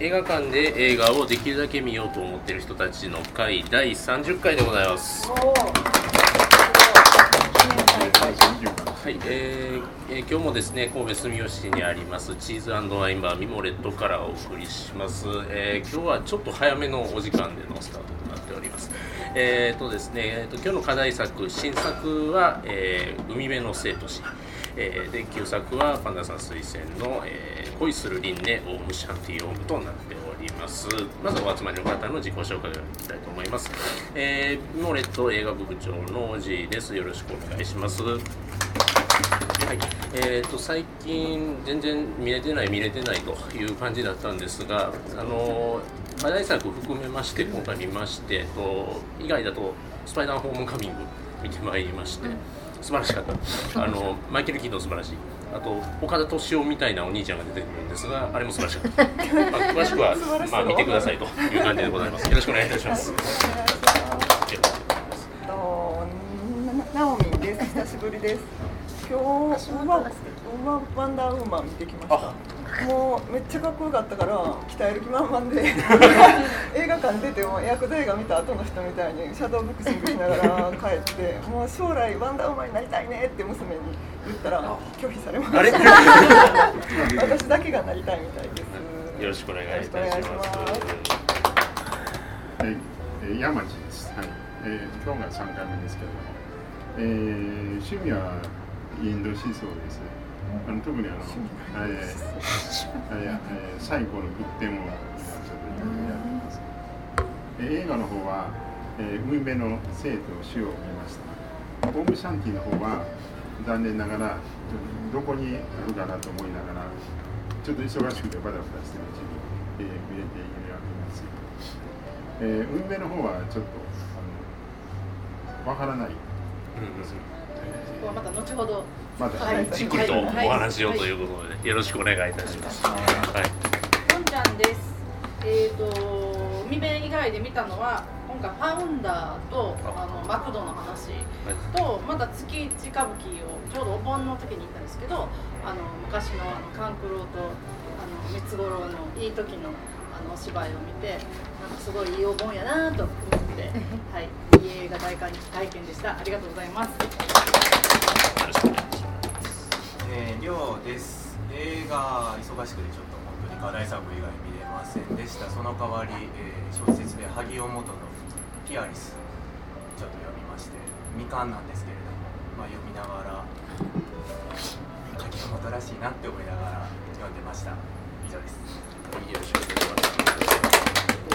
映画館で映画をできるだけ見ようと思っている人たちの会第30回でございます。はい、えーえー今日もですね神戸住吉にありますチーズワインバーミモレットからお送りします、えー今日はちょっと早めのお時間でのスタートとなっております。えーとですね、えーと今日の課題作新作は、えー海辺の生と死えーで旧作はパンダさん推薦の、えー恋する輪廻オウムシャンティオウムとなっております。まずお集まりの方の自己紹介をいきたいと思います、えー、モレット映画部部長のおじいです。よろしくお願いします。はい、えー、と最近全然見れてない見れてないという感じだったんですがあの課題作含めまして今回見まして、と、以外だと「スパイダーホームカミング」見てまいりまして、素晴らしかった。あのマイケル・キードン素晴らしい。あと岡田敏夫みたいなお兄ちゃんが出てくるんですがあれも素晴らしかった、まあ、詳しくは、まあ、見てくださいという感じでございます。よろしくお願いいたします。ナオミンです。久しぶりです。今日ははワンダーウーマン見てきました。もうめっちゃかっこよかったから鍛える気満々で 映画館出てもヤクザ映画見た後の人みたいにシャドーボクシングしながら帰ってもう将来ワンダーウーマンになりたいねって娘に言ったら拒否されました。私だけがなりたいみたいです。よろしくお願いいたしますはい、えー、山地です。はい、えー、今日が三回目ですけど、えー、趣味はインド思想です。あの特にあの、えー、えー、えー、最後の仏典を今ちょっとやってます。えー映画の方は、えー、海辺の生と死を見ました。オウムシャンティの方は残念ながらどこにあるかなと思いながらちょっと忙しくてバタバタしてるうちに、えー、見れているわけです。えー、運命の方はちょっとあのわからないですよ。ここはまた後ほどまだ、はいじっくりとお話をということで、よろしくお願いいたします。はい。ポンちゃんです。えっ、と海辺以外で見たのは今回パウンダーとあのマクドの話とまだ月一歌舞伎をちょうどお盆の時に行ったんですけどあの昔のあの勘九郎とあの三つ五郎のいい時のあのお芝居を見てなんかすごいいいお盆やなと思ってはい。いい映画大会体験でした。ありがとうございます。よろしくお願いします。えー、りょうです映画忙しくてちょっと本当に課題作以外見れませんでしたその代わり、えー小説で萩尾元のピアリス。ちょっと読みまして未完なんですけれども、まあ、読みながら萩尾元らしいなって思いながら読んでました。以上ですよろしくお願いします。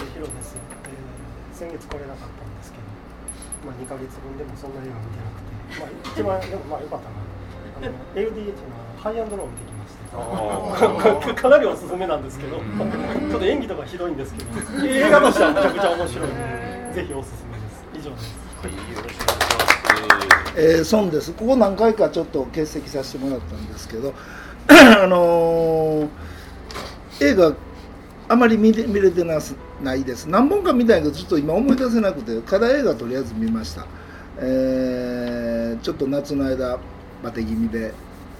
えーヒロです、えー先月来れなかったんですけど、まあ、2ヶ月分でもそんな映画見てなくて、まあ、一番でもまあ良かったなあの LDH のハイアンドローを見てきまして。かなりおすすめなんですけど、ちょっと演技とかひどいんですけど。映画としてはめちゃくちゃ面白いぜひおすすめです。以上です。はい、よろしくお願いします。えー、孫です。ここ何回かちょっと欠席させてもらったんですけど あのー映画あまり見れ見れてなすないです。何本か見たいけどちょっと今思い出せなくて課題映画とりあえず見ました、えーちょっと夏の間バテ気味で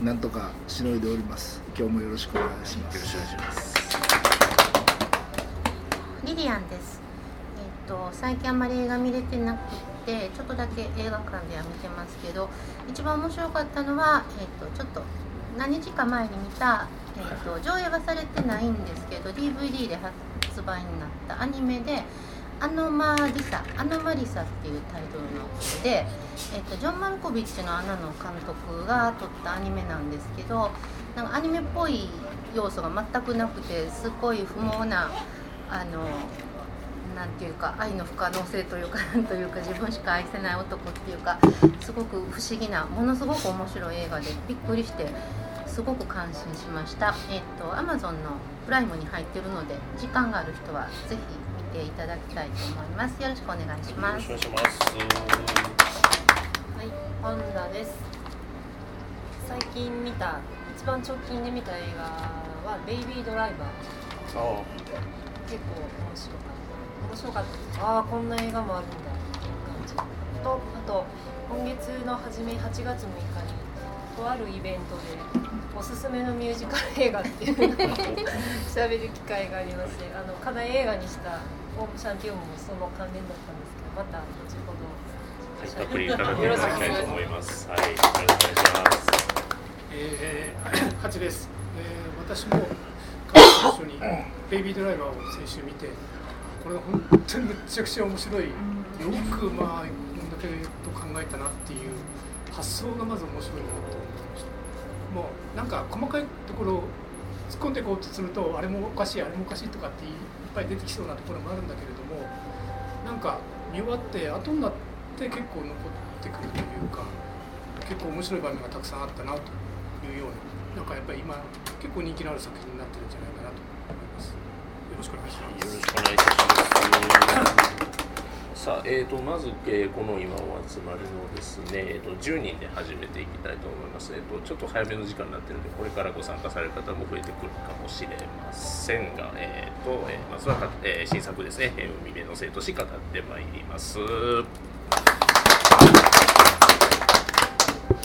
なんとかしのいでおります今日もよろしくお願いしますよろしくお願いします。リリアンです。えっ、と最近あんまり映画見れてなくて、ちょっとだけ映画館では見てますけど、一番面白かったのはえっ、とちょっと何日か前に見たえっ、と上映はされてないんですけど、DVD で発売になったアニメで。アノマリサ、アノマリサっていうタイトルので、えっとジョン・マルコビッチのアナの監督が撮ったアニメなんですけど、なんかアニメっぽい要素が全くなくて、すごい不毛なあのなんていうか愛の不可能性というか なんというか自分しか愛せない男っていうかすごく不思議なものすごく面白い映画でびっくりしてすごく感心しましたえっ、と Amazon のプライムに入ってるので時間がある人はぜひ見ていただきたいと思いますよろしくお願いしよますろしくお願いします。はい、パンダです。最近見た、一番直近で見た映画はベイビードライバー。結構面白かった。面白かった。ああ、こんな映画もあるんだっていう感じ。と、あと今月の初め8月6日にとあるイベントでおすすめのミュージカル映画っていうのを喋る機会がありましてあの課題映画にした「オームシャンティオン」もその関連だったんですけどまた後ほどはい、たっぷりいただきたいと思います。はい、よろしくお願いします。えー、八です、えー、私も彼と一緒に「ベイビードライバー」を先週見てこれは本当にめちゃくちゃ面白いよくまあこんだけと考えたなっていう発想がまず面白いなと思いました。もうなんか細かいところを突っ込んでいこうとするとあれもおかしいあれもおかしいとかっていっぱい出てきそうなところもあるんだけれどもなんか見終わって後になって結構残ってくるというか結構面白い場面がたくさんあったなというようななんかやっぱり今結構人気のある作品になってるんじゃないかなと思います。よろしくお願いします。よろしくお願い。えーと、まず、えーこの今お集まりのですね、えーと、10人で始めていきたいと思います。えーと、ちょっと早めの時間になってるんで、これからご参加される方も増えてくるかもしれませんが、えーと、えーまずは、えー新作ですね、海辺の生とし語ってまいります。